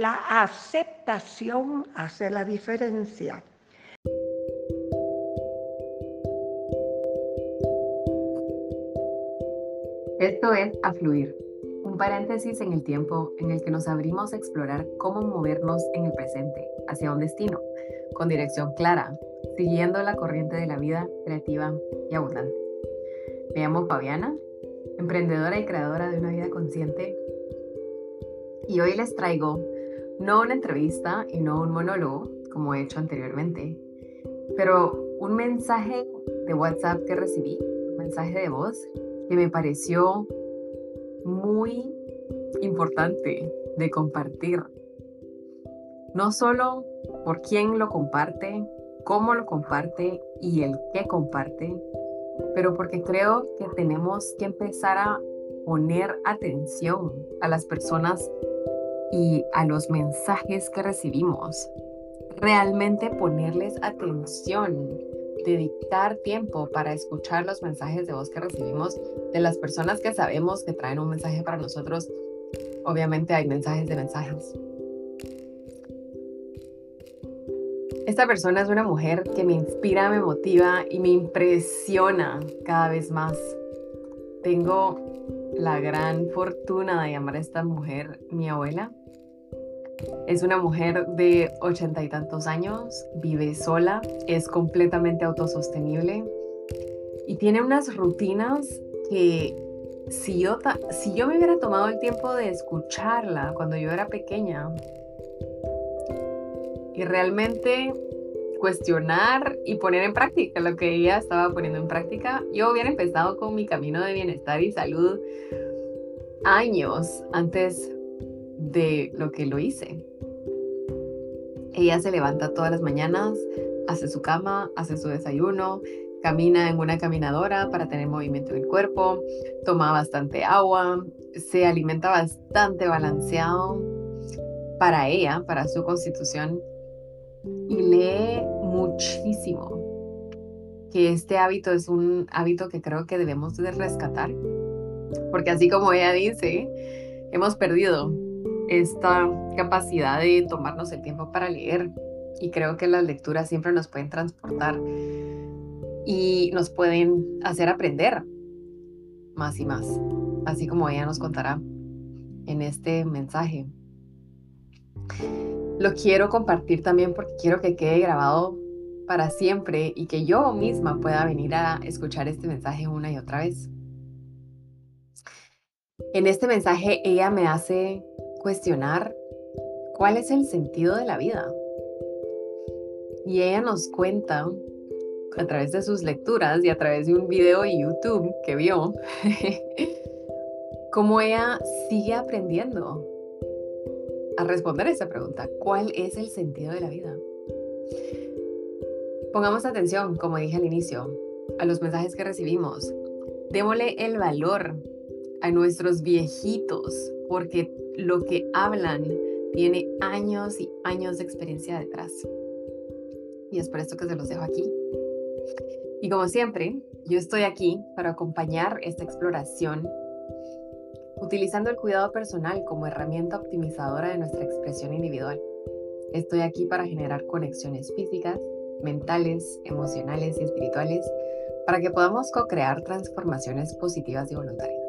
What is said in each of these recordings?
la aceptación hace la diferencia. Esto es A Fluir, un paréntesis en el tiempo en el que nos abrimos a explorar cómo movernos en el presente hacia un destino, con dirección clara, siguiendo la corriente de la vida creativa y abundante. Me llamo Fabiana, emprendedora y creadora de una vida consciente, y hoy les traigo no una entrevista y no un monólogo, como he hecho anteriormente, pero un mensaje de WhatsApp que recibí, un mensaje de voz que me pareció muy importante de compartir. No solo por quién lo comparte, cómo lo comparte y el qué comparte, pero porque creo que tenemos que empezar a poner atención a las personas y a los mensajes que recibimos. Realmente ponerles atención dedicar tiempo para escuchar los mensajes de voz que recibimos de las personas que sabemos que traen un mensaje para nosotros. Obviamente hay mensajes de mensajes. Esta persona es una mujer que me inspira, me motiva y me impresiona cada vez más. Tengo la gran fortuna de llamar a esta mujer mi abuela. Es una mujer de ochenta y tantos años, vive sola, es completamente autosostenible y tiene unas rutinas que si yo, si yo me hubiera tomado el tiempo de escucharla cuando yo era pequeña y realmente cuestionar y poner en práctica lo que ella estaba poniendo en práctica, yo hubiera empezado con mi camino de bienestar y salud años antes de lo que lo hice. Ella se levanta todas las mañanas, hace su cama, hace su desayuno, camina en una caminadora para tener movimiento en el cuerpo, toma bastante agua, se alimenta bastante balanceado para ella, para su constitución y lee muchísimo. Que este hábito es un hábito que creo que debemos de rescatar, porque así como ella dice, hemos perdido esta capacidad de tomarnos el tiempo para leer. Y creo que las lecturas siempre nos pueden transportar y nos pueden hacer aprender más y más, así como ella nos contará en este mensaje. Lo quiero compartir también porque quiero que quede grabado para siempre y que yo misma pueda venir a escuchar este mensaje una y otra vez. En este mensaje ella me hace cuestionar cuál es el sentido de la vida. Y ella nos cuenta a través de sus lecturas y a través de un video de YouTube que vio, cómo ella sigue aprendiendo a responder esa pregunta. ¿Cuál es el sentido de la vida? Pongamos atención, como dije al inicio, a los mensajes que recibimos. Démosle el valor a nuestros viejitos, porque lo que hablan tiene años y años de experiencia detrás. Y es por esto que se los dejo aquí. Y como siempre, yo estoy aquí para acompañar esta exploración utilizando el cuidado personal como herramienta optimizadora de nuestra expresión individual. Estoy aquí para generar conexiones físicas, mentales, emocionales y espirituales para que podamos co-crear transformaciones positivas y voluntarias.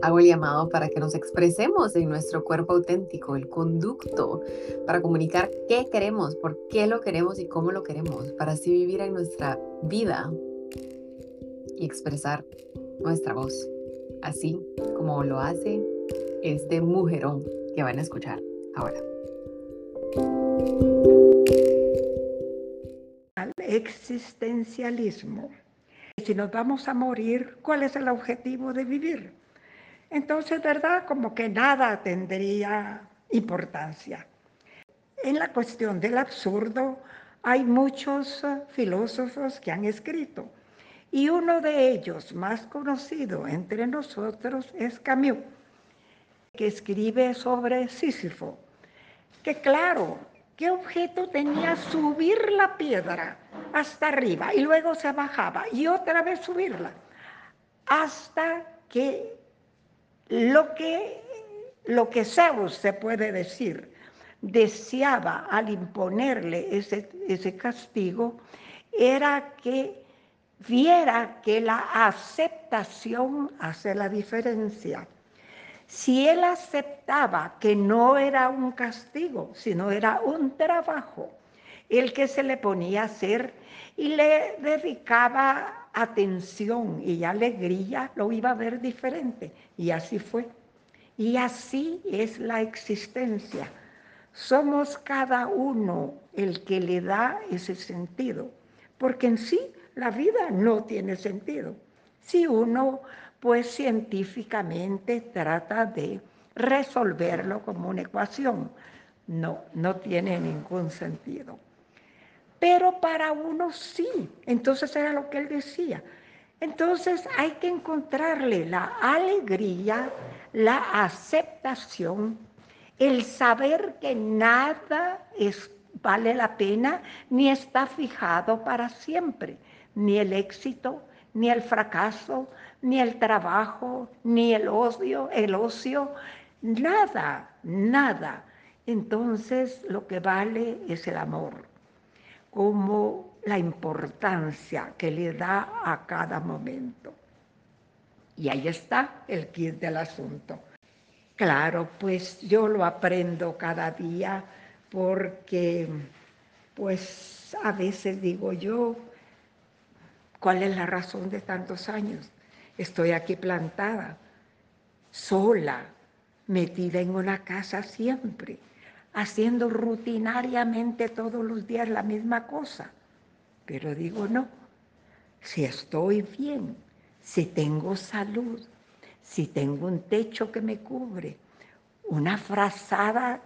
Hago el llamado para que nos expresemos en nuestro cuerpo auténtico, el conducto, para comunicar qué queremos, por qué lo queremos y cómo lo queremos, para así vivir en nuestra vida y expresar nuestra voz, así como lo hace este mujerón que van a escuchar ahora. Al existencialismo. Si nos vamos a morir, ¿cuál es el objetivo de vivir? Entonces, ¿verdad? Como que nada tendría importancia. En la cuestión del absurdo hay muchos filósofos que han escrito y uno de ellos más conocido entre nosotros es Camus, que escribe sobre Sísifo, que claro, ¿qué objeto tenía subir la piedra hasta arriba y luego se bajaba y otra vez subirla hasta que lo que lo que Zeus se puede decir, deseaba al imponerle ese, ese castigo, era que viera que la aceptación hace la diferencia. Si él aceptaba que no era un castigo, sino era un trabajo, el que se le ponía a hacer y le dedicaba atención y alegría, lo iba a ver diferente. Y así fue. Y así es la existencia. Somos cada uno el que le da ese sentido, porque en sí la vida no tiene sentido. Si uno, pues científicamente trata de resolverlo como una ecuación, no, no tiene ningún sentido. Pero para uno sí, entonces era lo que él decía. Entonces hay que encontrarle la alegría, la aceptación, el saber que nada vale la pena ni está fijado para siempre ni el éxito, ni el fracaso, ni el trabajo, ni el ocio, el ocio, nada, nada. Entonces lo que vale es el amor, como la importancia que le da a cada momento. Y ahí está el kit del asunto. Claro, pues yo lo aprendo cada día porque pues a veces digo yo, ¿Cuál es la razón de tantos años? Estoy aquí plantada, sola, metida en una casa siempre, haciendo rutinariamente todos los días la misma cosa. Pero digo, no, si estoy bien, si tengo salud, si tengo un techo que me cubre, una frazada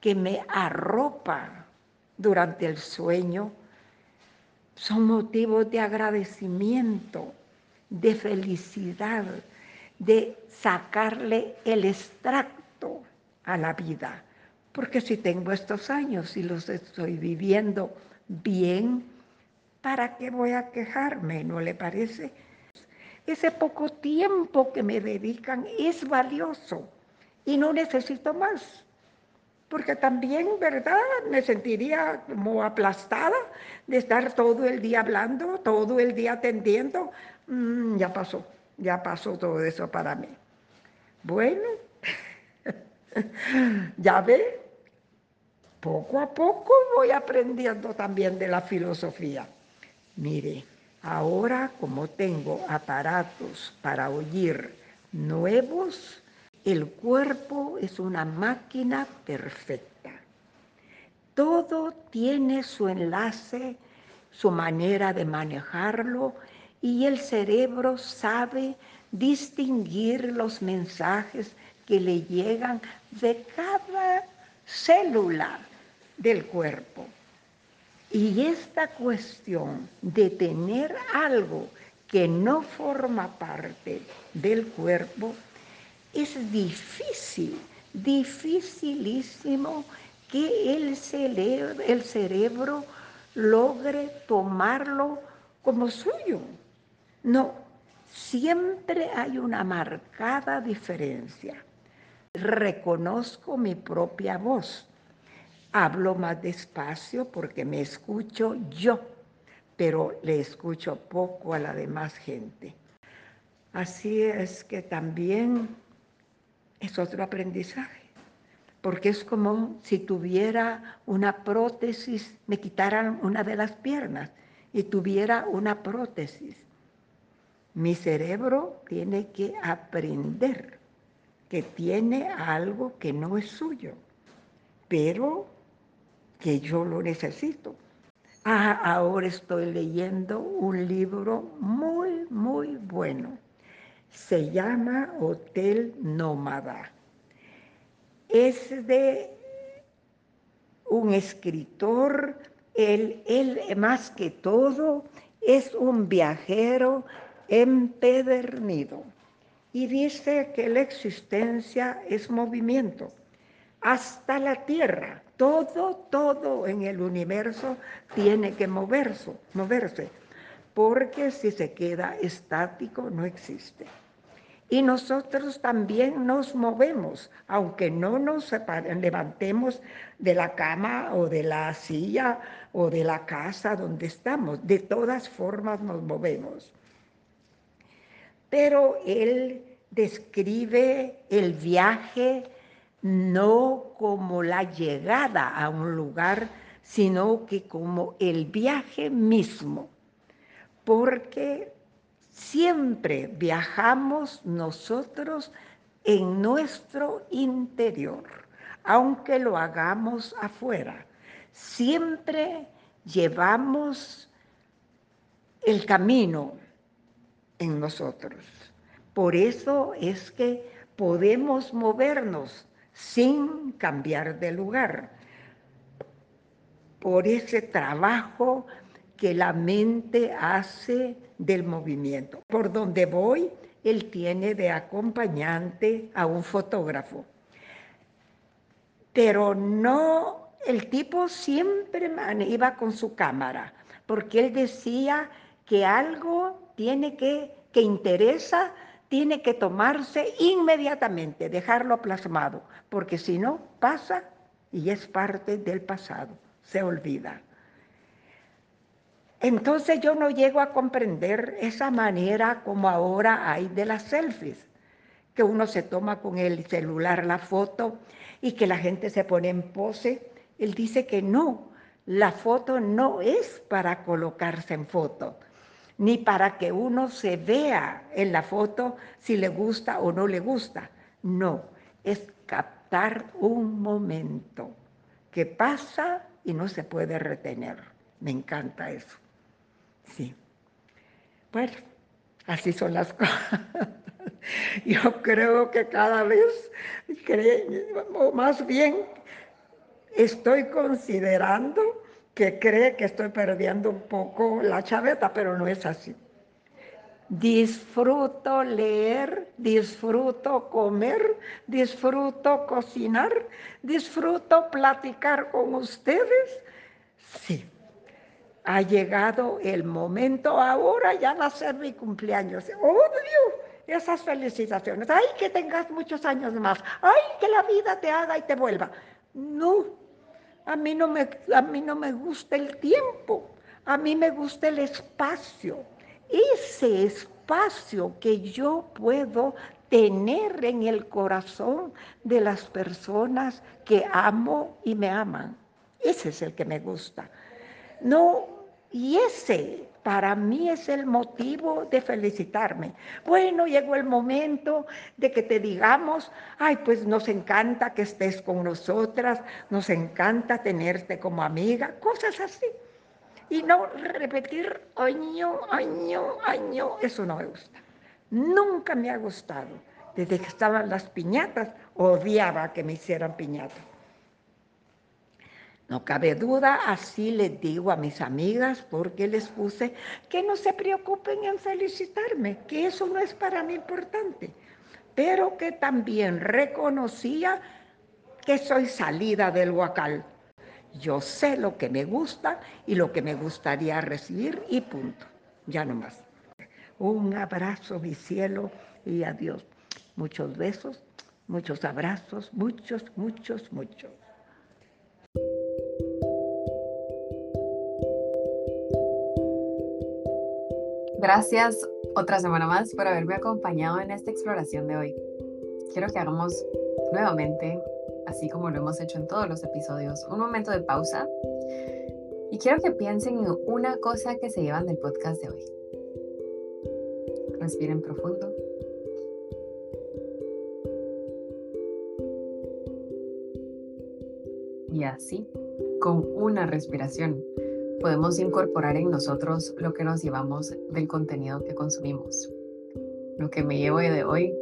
que me arropa durante el sueño, son motivos de agradecimiento, de felicidad, de sacarle el extracto a la vida. Porque si tengo estos años y los estoy viviendo bien, ¿para qué voy a quejarme? ¿No le parece? Ese poco tiempo que me dedican es valioso y no necesito más porque también, ¿verdad? Me sentiría como aplastada de estar todo el día hablando, todo el día atendiendo. Mm, ya pasó, ya pasó todo eso para mí. Bueno, ya ve, poco a poco voy aprendiendo también de la filosofía. Mire, ahora como tengo aparatos para oír nuevos, el cuerpo es una máquina perfecta. Todo tiene su enlace, su manera de manejarlo y el cerebro sabe distinguir los mensajes que le llegan de cada célula del cuerpo. Y esta cuestión de tener algo que no forma parte del cuerpo es difícil, dificilísimo que el cerebro, logre tomarlo como suyo. No, siempre hay una marcada diferencia. Reconozco mi propia voz. Hablo más despacio porque me escucho yo, pero le escucho poco a la demás gente. Así es que también es otro aprendizaje, porque es como si tuviera una prótesis, me quitaran una de las piernas y tuviera una prótesis. Mi cerebro tiene que aprender que tiene algo que no es suyo, pero que yo lo necesito. Ah, ahora estoy leyendo un libro muy, muy bueno se llama Hotel Nómada. Es de un escritor, él, él más que todo es un viajero empedernido y dice que la existencia es movimiento. Hasta la tierra, todo, todo en el universo tiene que moverse, moverse porque si se queda estático no existe. Y nosotros también nos movemos, aunque no nos levantemos de la cama o de la silla o de la casa donde estamos. De todas formas nos movemos. Pero él describe el viaje no como la llegada a un lugar, sino que como el viaje mismo. Porque Siempre viajamos nosotros en nuestro interior, aunque lo hagamos afuera. Siempre llevamos el camino en nosotros. Por eso es que podemos movernos sin cambiar de lugar. Por ese trabajo que la mente hace del movimiento. Por donde voy, él tiene de acompañante a un fotógrafo. Pero no, el tipo siempre iba con su cámara, porque él decía que algo tiene que, que interesa, tiene que tomarse inmediatamente, dejarlo plasmado, porque si no, pasa y es parte del pasado, se olvida. Entonces yo no llego a comprender esa manera como ahora hay de las selfies, que uno se toma con el celular la foto y que la gente se pone en pose. Él dice que no, la foto no es para colocarse en foto, ni para que uno se vea en la foto si le gusta o no le gusta. No, es captar un momento que pasa y no se puede retener. Me encanta eso. Sí. Bueno, así son las cosas. Yo creo que cada vez, o más bien, estoy considerando que cree que estoy perdiendo un poco la chaveta, pero no es así. Disfruto leer, disfruto comer, disfruto cocinar, disfruto platicar con ustedes. Sí, ha llegado el momento, ahora ya va a ser mi cumpleaños. Odio esas felicitaciones. Ay, que tengas muchos años más. Ay, que la vida te haga y te vuelva. No, a mí no me, a mí no me gusta el tiempo. A mí me gusta el espacio. Ese espacio que yo puedo tener en el corazón de las personas que amo y me aman. Ese es el que me gusta. No y ese para mí es el motivo de felicitarme. Bueno, llegó el momento de que te digamos, ay, pues nos encanta que estés con nosotras, nos encanta tenerte como amiga, cosas así. Y no repetir año, año, año, eso no me gusta. Nunca me ha gustado. Desde que estaban las piñatas, odiaba que me hicieran piñatas. No cabe duda, así les digo a mis amigas, porque les puse que no se preocupen en felicitarme, que eso no es para mí importante, pero que también reconocía que soy salida del huacal. Yo sé lo que me gusta y lo que me gustaría recibir y punto, ya no más. Un abrazo, mi cielo, y adiós. Muchos besos, muchos abrazos, muchos, muchos, muchos. Gracias otra semana más por haberme acompañado en esta exploración de hoy. Quiero que hagamos nuevamente, así como lo hemos hecho en todos los episodios, un momento de pausa y quiero que piensen en una cosa que se llevan del podcast de hoy. Respiren profundo. Y así, con una respiración, podemos incorporar en nosotros lo que nos llevamos del contenido que consumimos. Lo que me llevo de hoy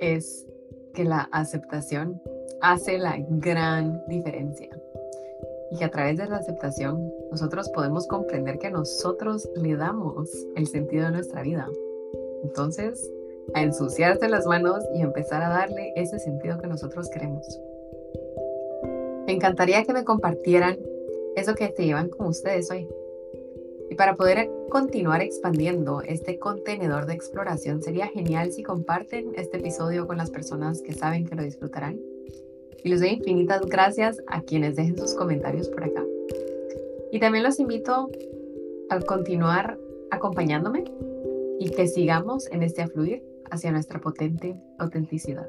es que la aceptación hace la gran diferencia y que a través de la aceptación nosotros podemos comprender que nosotros le damos el sentido de nuestra vida. Entonces, a ensuciarse las manos y empezar a darle ese sentido que nosotros queremos. Me encantaría que me compartieran eso que te llevan con ustedes hoy. Y para poder continuar expandiendo este contenedor de exploración, sería genial si comparten este episodio con las personas que saben que lo disfrutarán. Y les doy infinitas gracias a quienes dejen sus comentarios por acá. Y también los invito a continuar acompañándome y que sigamos en este afluir hacia nuestra potente autenticidad.